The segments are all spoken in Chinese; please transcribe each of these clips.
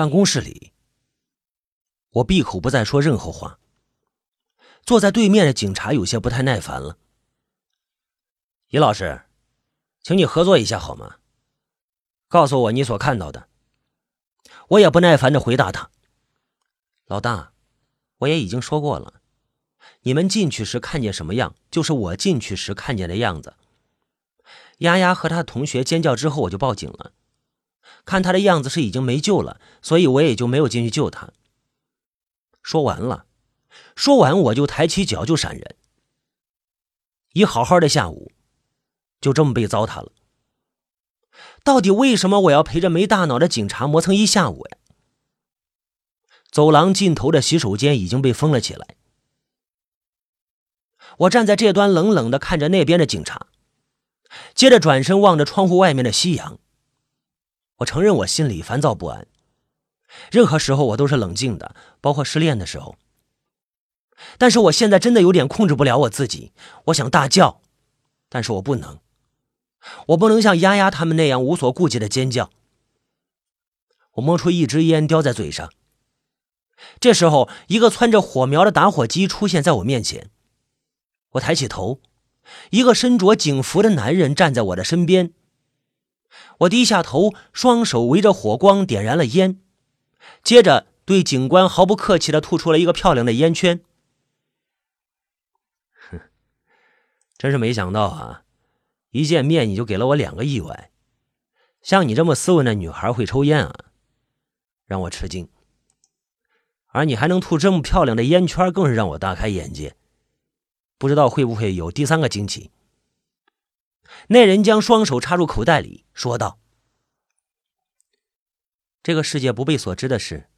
办公室里，我闭口不再说任何话。坐在对面的警察有些不太耐烦了。尹老师，请你合作一下好吗？告诉我你所看到的。我也不耐烦的回答他：“老大，我也已经说过了，你们进去时看见什么样，就是我进去时看见的样子。丫丫和他的同学尖叫之后，我就报警了。”看他的样子是已经没救了，所以我也就没有进去救他。说完了，说完我就抬起脚就闪人。一好好的下午，就这么被糟蹋了。到底为什么我要陪着没大脑的警察磨蹭一下午呀？走廊尽头的洗手间已经被封了起来。我站在这端冷冷的看着那边的警察，接着转身望着窗户外面的夕阳。我承认我心里烦躁不安，任何时候我都是冷静的，包括失恋的时候。但是我现在真的有点控制不了我自己，我想大叫，但是我不能，我不能像丫丫他们那样无所顾忌的尖叫。我摸出一支烟，叼在嘴上。这时候，一个窜着火苗的打火机出现在我面前，我抬起头，一个身着警服的男人站在我的身边。我低下头，双手围着火光点燃了烟，接着对警官毫不客气的吐出了一个漂亮的烟圈。哼，真是没想到啊！一见面你就给了我两个意外，像你这么斯文的女孩会抽烟啊，让我吃惊。而你还能吐这么漂亮的烟圈，更是让我大开眼界。不知道会不会有第三个惊奇？那人将双手插入口袋里，说道：“这个世界不被所知的事，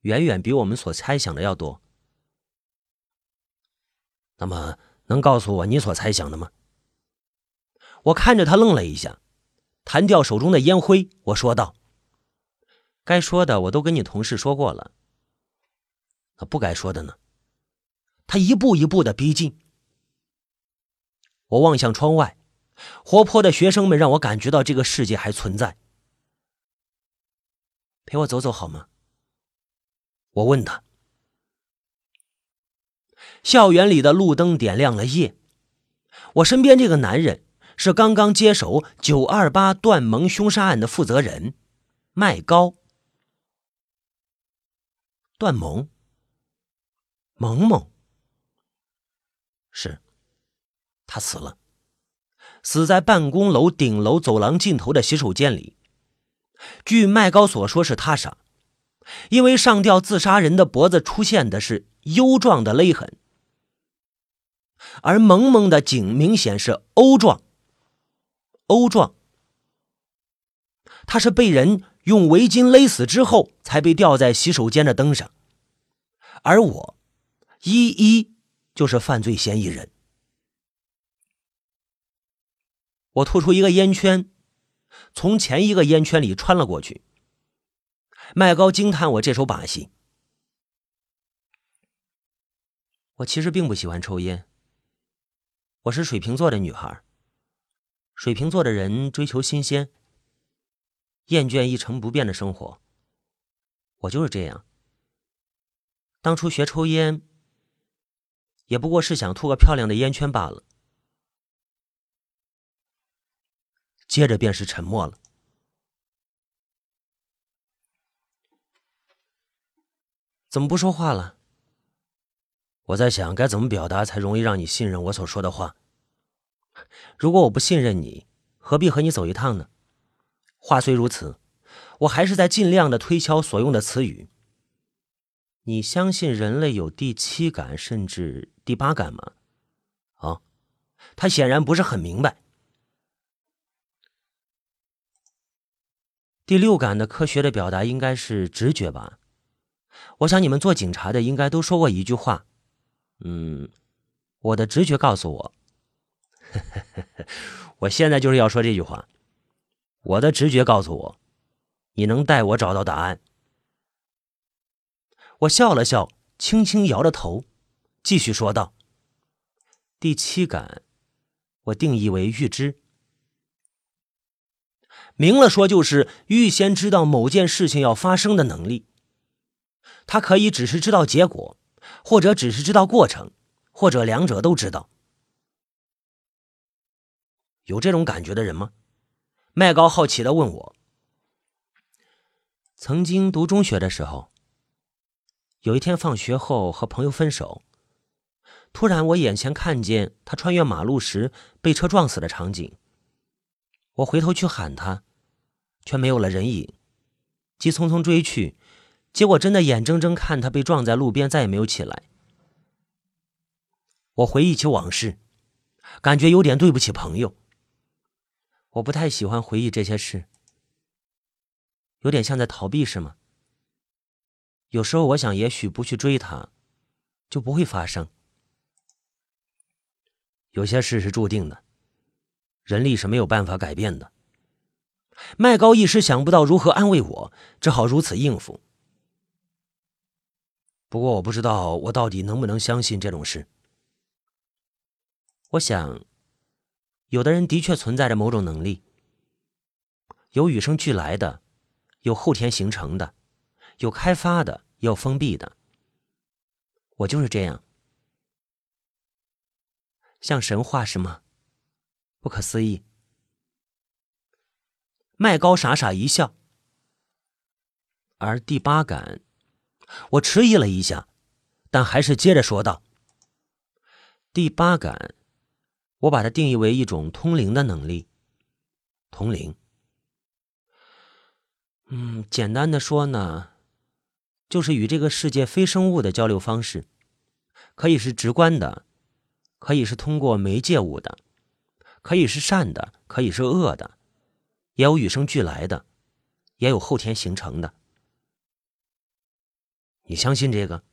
远远比我们所猜想的要多。那么，能告诉我你所猜想的吗？”我看着他愣了一下，弹掉手中的烟灰，我说道：“该说的我都跟你同事说过了。那不该说的呢？”他一步一步的逼近，我望向窗外。活泼的学生们让我感觉到这个世界还存在。陪我走走好吗？我问他。校园里的路灯点亮了夜。我身边这个男人是刚刚接手九二八段盟凶杀案的负责人，麦高。段萌，萌萌，是，他死了。死在办公楼顶楼走廊尽头的洗手间里。据麦高所说，是他杀，因为上吊自杀人的脖子出现的是 U 状的勒痕，而萌萌的颈明显是 O 状。O 状，他是被人用围巾勒死之后才被吊在洗手间的灯上，而我，一一就是犯罪嫌疑人。我吐出一个烟圈，从前一个烟圈里穿了过去。麦高惊叹我这手把戏。我其实并不喜欢抽烟。我是水瓶座的女孩。水瓶座的人追求新鲜，厌倦一成不变的生活。我就是这样。当初学抽烟，也不过是想吐个漂亮的烟圈罢了。接着便是沉默了。怎么不说话了？我在想该怎么表达才容易让你信任我所说的话。如果我不信任你，何必和你走一趟呢？话虽如此，我还是在尽量的推敲所用的词语。你相信人类有第七感甚至第八感吗？啊，他显然不是很明白。第六感的科学的表达应该是直觉吧？我想你们做警察的应该都说过一句话，嗯，我的直觉告诉我，我现在就是要说这句话，我的直觉告诉我，你能带我找到答案。我笑了笑，轻轻摇着头，继续说道：“第七感，我定义为预知。”明了说就是预先知道某件事情要发生的能力。他可以只是知道结果，或者只是知道过程，或者两者都知道。有这种感觉的人吗？麦高好奇的问我。曾经读中学的时候，有一天放学后和朋友分手，突然我眼前看见他穿越马路时被车撞死的场景。我回头去喊他，却没有了人影，急匆匆追去，结果真的眼睁睁看他被撞在路边，再也没有起来。我回忆起往事，感觉有点对不起朋友。我不太喜欢回忆这些事，有点像在逃避，是吗？有时候我想，也许不去追他，就不会发生。有些事是注定的，人力是没有办法改变的。麦高一时想不到如何安慰我，只好如此应付。不过我不知道我到底能不能相信这种事。我想。有的人的确存在着某种能力，有与生俱来的，有后天形成的，有开发的，也有封闭的。我就是这样，像神话是吗？不可思议。麦高傻傻一笑，而第八感，我迟疑了一下，但还是接着说道：“第八感。”我把它定义为一种通灵的能力。通灵，嗯，简单的说呢，就是与这个世界非生物的交流方式，可以是直观的，可以是通过媒介物的，可以是善的，可以是恶的，也有与生俱来的，也有后天形成的。你相信这个？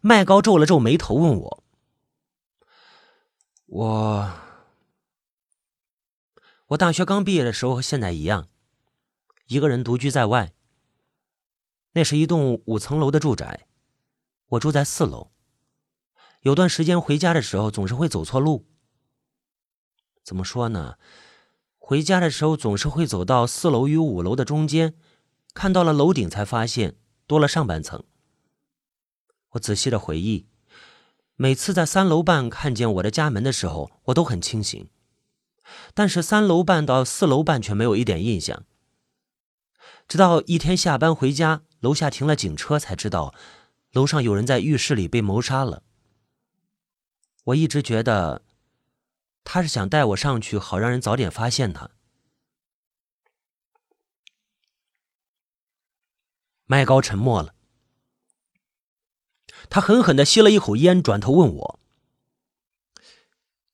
麦高皱了皱眉头，问我。我，我大学刚毕业的时候和现在一样，一个人独居在外。那是一栋五层楼的住宅，我住在四楼。有段时间回家的时候总是会走错路。怎么说呢？回家的时候总是会走到四楼与五楼的中间，看到了楼顶才发现多了上半层。我仔细的回忆。每次在三楼半看见我的家门的时候，我都很清醒，但是三楼半到四楼半却没有一点印象。直到一天下班回家，楼下停了警车，才知道楼上有人在浴室里被谋杀了。我一直觉得他是想带我上去，好让人早点发现他。麦高沉默了。他狠狠的吸了一口烟，转头问我：“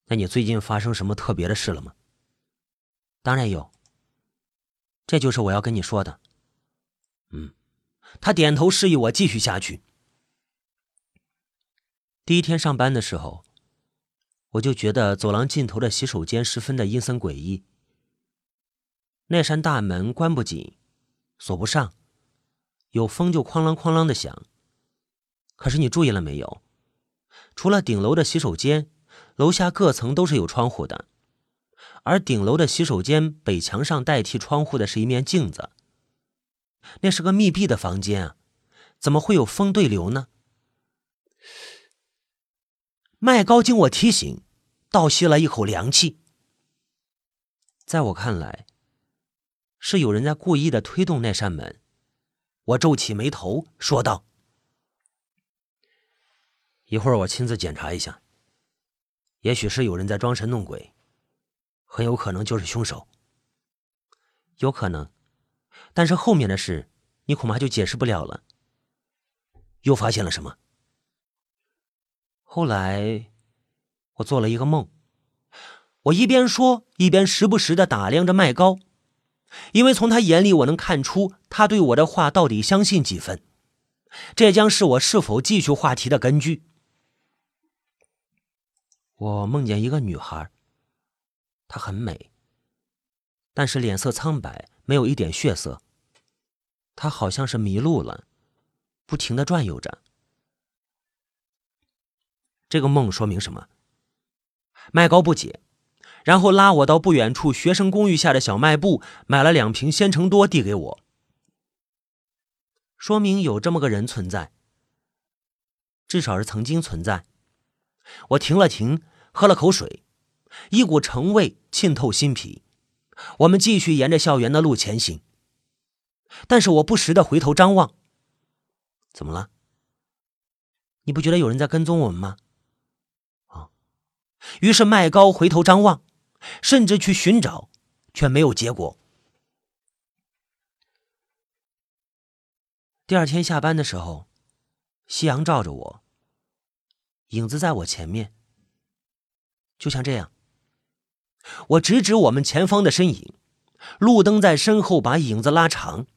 那你最近发生什么特别的事了吗？”“当然有。”“这就是我要跟你说的。”“嗯。”他点头示意我继续下去。第一天上班的时候，我就觉得走廊尽头的洗手间十分的阴森诡异。那扇大门关不紧，锁不上，有风就哐啷哐啷的响。可是你注意了没有？除了顶楼的洗手间，楼下各层都是有窗户的，而顶楼的洗手间北墙上代替窗户的是一面镜子。那是个密闭的房间啊，怎么会有风对流呢？麦高经我提醒，倒吸了一口凉气。在我看来，是有人在故意的推动那扇门。我皱起眉头说道。一会儿我亲自检查一下，也许是有人在装神弄鬼，很有可能就是凶手。有可能，但是后面的事你恐怕就解释不了了。又发现了什么？后来我做了一个梦，我一边说一边时不时的打量着麦高，因为从他眼里我能看出他对我的话到底相信几分，这将是我是否继续话题的根据。我梦见一个女孩，她很美，但是脸色苍白，没有一点血色。她好像是迷路了，不停的转悠着。这个梦说明什么？麦高不解，然后拉我到不远处学生公寓下的小卖部，买了两瓶鲜橙多，递给我，说明有这么个人存在，至少是曾经存在。我停了停，喝了口水，一股橙味沁透心脾。我们继续沿着校园的路前行，但是我不时的回头张望。怎么了？你不觉得有人在跟踪我们吗？于是麦高回头张望。甚至去寻找，却没有结果。第二天下班的时候，夕阳照着我，影子在我前面，就像这样。我直指我们前方的身影，路灯在身后把影子拉长，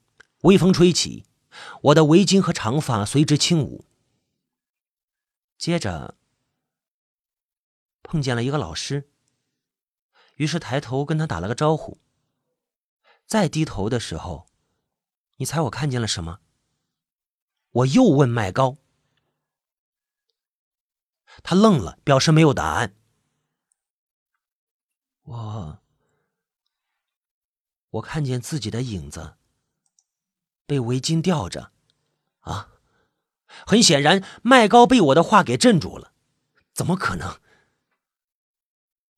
微风吹起，我的围巾和长发随之轻舞。接着，碰见了一个老师。于是抬头跟他打了个招呼。再低头的时候，你猜我看见了什么？我又问麦高，他愣了，表示没有答案。我，我看见自己的影子被围巾吊着，啊！很显然，麦高被我的话给镇住了。怎么可能？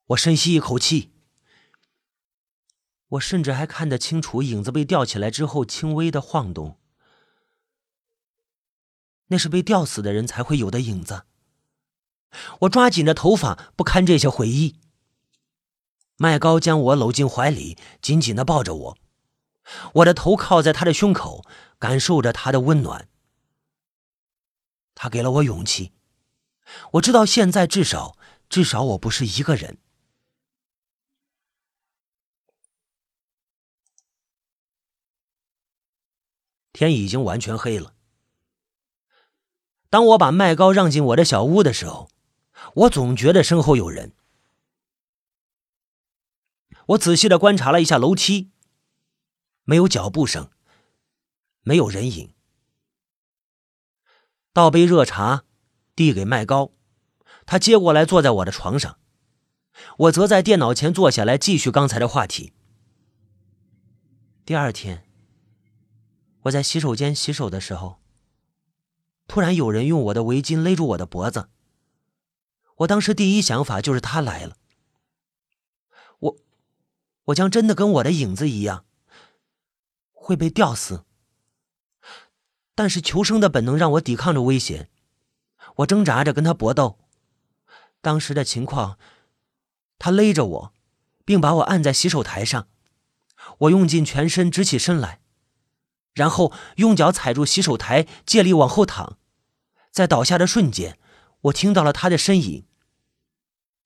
我深吸一口气，我甚至还看得清楚影子被吊起来之后轻微的晃动，那是被吊死的人才会有的影子。我抓紧着头发，不堪这些回忆。麦高将我搂进怀里，紧紧的抱着我，我的头靠在他的胸口，感受着他的温暖。他给了我勇气，我知道现在至少，至少我不是一个人。天已经完全黑了。当我把麦高让进我的小屋的时候，我总觉得身后有人。我仔细的观察了一下楼梯，没有脚步声，没有人影。倒杯热茶，递给麦高，他接过来坐在我的床上，我则在电脑前坐下来继续刚才的话题。第二天。我在洗手间洗手的时候，突然有人用我的围巾勒住我的脖子。我当时第一想法就是他来了。我，我将真的跟我的影子一样，会被吊死。但是求生的本能让我抵抗着危险，我挣扎着跟他搏斗。当时的情况，他勒着我，并把我按在洗手台上，我用尽全身直起身来。然后用脚踩住洗手台，借力往后躺，在倒下的瞬间，我听到了他的身影。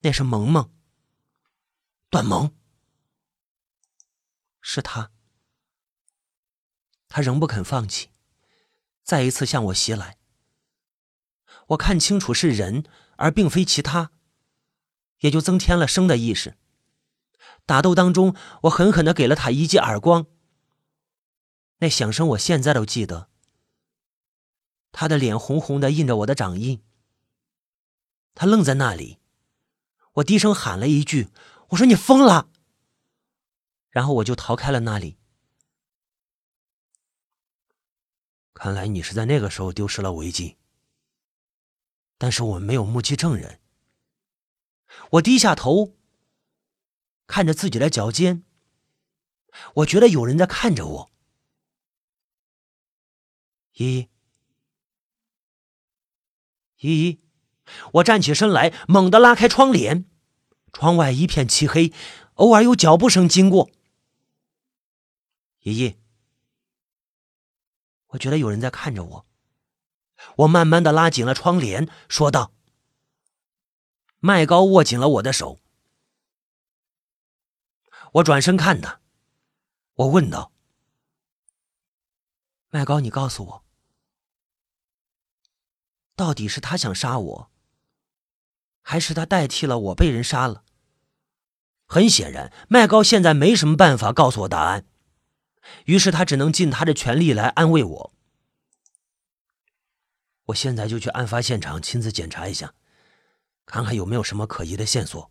那是萌萌，段萌，是他。他仍不肯放弃，再一次向我袭来。我看清楚是人，而并非其他，也就增添了生的意识。打斗当中，我狠狠的给了他一记耳光。那响声我现在都记得。他的脸红红的，印着我的掌印。他愣在那里，我低声喊了一句：“我说你疯了。”然后我就逃开了那里。看来你是在那个时候丢失了围巾，但是我们没有目击证人。我低下头，看着自己的脚尖，我觉得有人在看着我。依依，依依，我站起身来，猛地拉开窗帘，窗外一片漆黑，偶尔有脚步声经过。依依，我觉得有人在看着我，我慢慢的拉紧了窗帘，说道。麦高握紧了我的手，我转身看他，我问道。麦高，你告诉我，到底是他想杀我，还是他代替了我被人杀了？很显然，麦高现在没什么办法告诉我答案，于是他只能尽他的全力来安慰我。我现在就去案发现场亲自检查一下，看看有没有什么可疑的线索。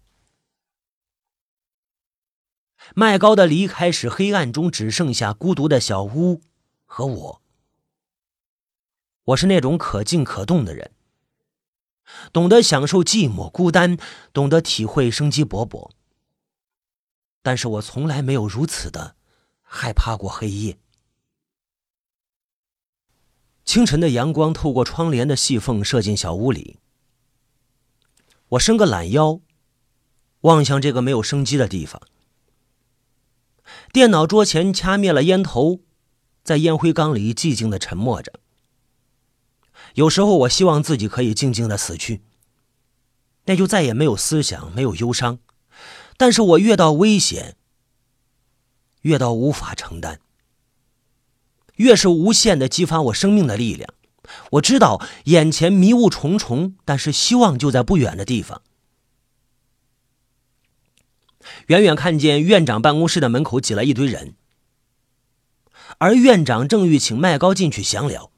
麦高的离开使黑暗中只剩下孤独的小屋和我。我是那种可静可动的人，懂得享受寂寞孤单，懂得体会生机勃勃。但是我从来没有如此的害怕过黑夜。清晨的阳光透过窗帘的细缝射进小屋里，我伸个懒腰，望向这个没有生机的地方。电脑桌前掐灭了烟头，在烟灰缸里寂静的沉默着。有时候我希望自己可以静静的死去，那就再也没有思想，没有忧伤。但是我越到危险，越到无法承担，越是无限的激发我生命的力量。我知道眼前迷雾重重，但是希望就在不远的地方。远远看见院长办公室的门口挤了一堆人，而院长正欲请麦高进去详聊。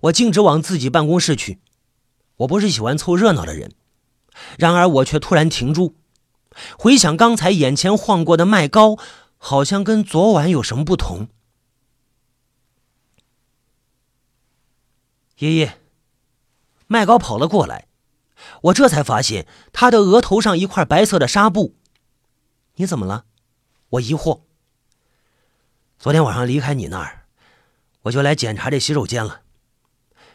我径直往自己办公室去。我不是喜欢凑热闹的人，然而我却突然停住，回想刚才眼前晃过的麦高，好像跟昨晚有什么不同。爷爷，麦高跑了过来，我这才发现他的额头上一块白色的纱布。你怎么了？我疑惑。昨天晚上离开你那儿，我就来检查这洗手间了。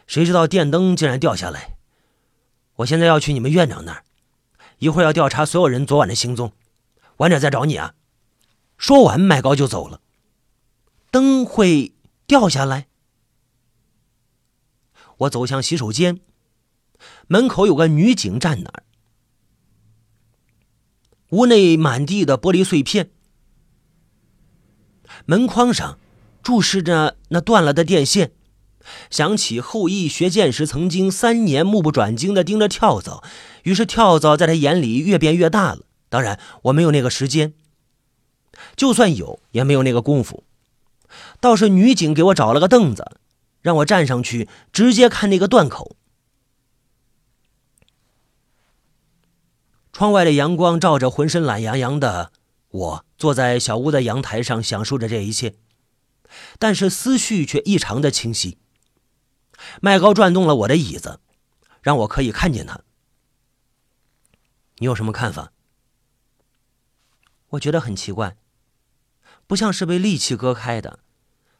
谁知道电灯竟然掉下来！我现在要去你们院长那儿，一会儿要调查所有人昨晚的行踪，晚点再找你啊！说完，麦高就走了。灯会掉下来？我走向洗手间，门口有个女警站那儿。屋内满地的玻璃碎片，门框上注视着那断了的电线。想起后羿学剑时，曾经三年目不转睛地盯着跳蚤，于是跳蚤在他眼里越变越大了。当然，我没有那个时间，就算有，也没有那个功夫。倒是女警给我找了个凳子，让我站上去，直接看那个断口。窗外的阳光照着浑身懒洋洋的我，坐在小屋的阳台上，享受着这一切，但是思绪却异常的清晰。麦高转动了我的椅子，让我可以看见他。你有什么看法？我觉得很奇怪，不像是被利器割开的，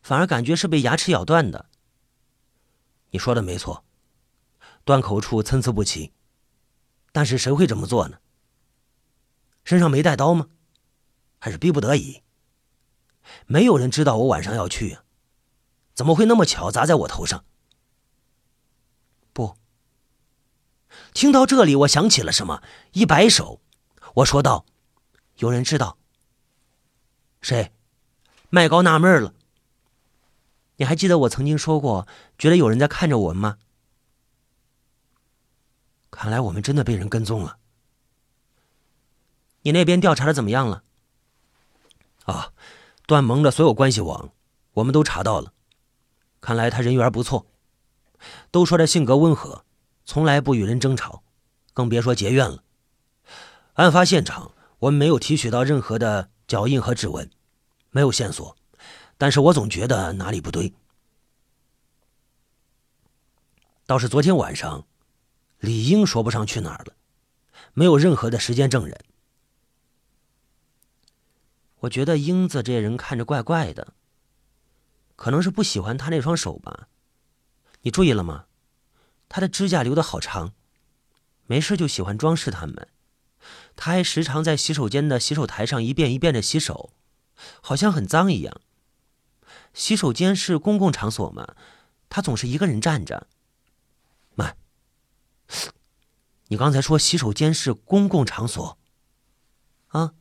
反而感觉是被牙齿咬断的。你说的没错，断口处参差不齐，但是谁会这么做呢？身上没带刀吗？还是逼不得已？没有人知道我晚上要去，怎么会那么巧砸在我头上？不。听到这里，我想起了什么，一摆手，我说道：“有人知道。”谁？麦高纳闷了。你还记得我曾经说过，觉得有人在看着我们吗？看来我们真的被人跟踪了。你那边调查的怎么样了？啊，段萌的所有关系网，我们都查到了。看来他人缘不错。都说他性格温和，从来不与人争吵，更别说结怨了。案发现场我们没有提取到任何的脚印和指纹，没有线索，但是我总觉得哪里不对。倒是昨天晚上，李英说不上去哪儿了，没有任何的时间证人。我觉得英子这人看着怪怪的，可能是不喜欢他那双手吧。你注意了吗？他的指甲留的好长，没事就喜欢装饰他们。他还时常在洗手间的洗手台上一遍一遍的洗手，好像很脏一样。洗手间是公共场所嘛，他总是一个人站着。慢，你刚才说洗手间是公共场所？啊？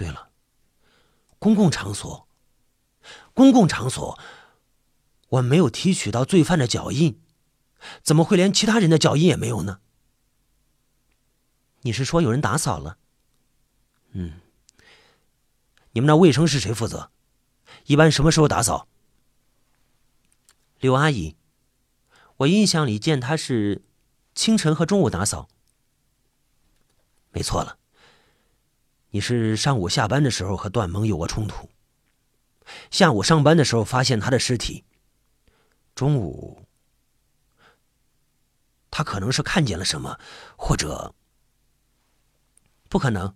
对了，公共场所，公共场所。我没有提取到罪犯的脚印，怎么会连其他人的脚印也没有呢？你是说有人打扫了？嗯，你们那卫生是谁负责？一般什么时候打扫？刘阿姨，我印象里见她是清晨和中午打扫。没错了，你是上午下班的时候和段萌有过冲突，下午上班的时候发现他的尸体，中午他可能是看见了什么，或者不可能。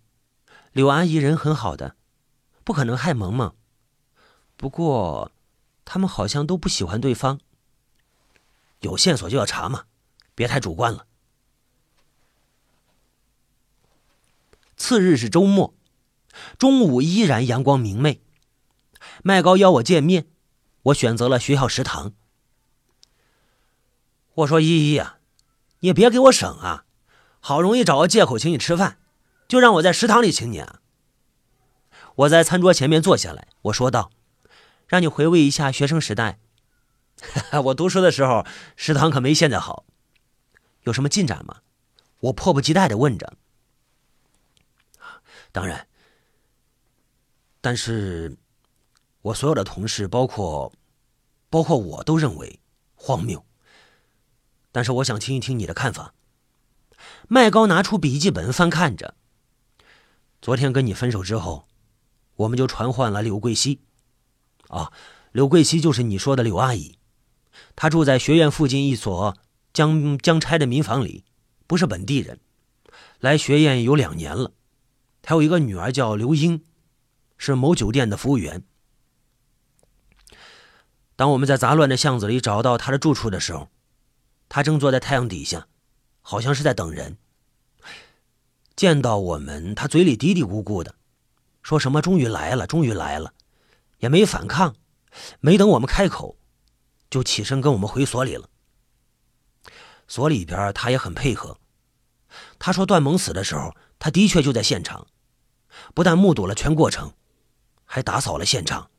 柳阿姨人很好的，不可能害萌萌。不过，他们好像都不喜欢对方。有线索就要查嘛，别太主观了。次日是周末，中午依然阳光明媚。麦高邀我见面，我选择了学校食堂。我说：“依依呀，你别给我省啊！好容易找个借口请你吃饭，就让我在食堂里请你啊！”我在餐桌前面坐下来，我说道：“让你回味一下学生时代。我读书的时候，食堂可没现在好。有什么进展吗？”我迫不及待的问着。当然，但是，我所有的同事，包括，包括我都认为荒谬。但是，我想听一听你的看法。麦高拿出笔记本翻看着。昨天跟你分手之后，我们就传唤了柳桂熙。啊，柳桂熙就是你说的柳阿姨，她住在学院附近一所将将拆的民房里，不是本地人，来学院有两年了。他有一个女儿叫刘英，是某酒店的服务员。当我们在杂乱的巷子里找到他的住处的时候，他正坐在太阳底下，好像是在等人。见到我们，他嘴里嘀嘀咕咕的，说什么“终于来了，终于来了”，也没反抗。没等我们开口，就起身跟我们回所里了。所里边他也很配合。他说段萌死的时候，他的确就在现场。不但目睹了全过程，还打扫了现场。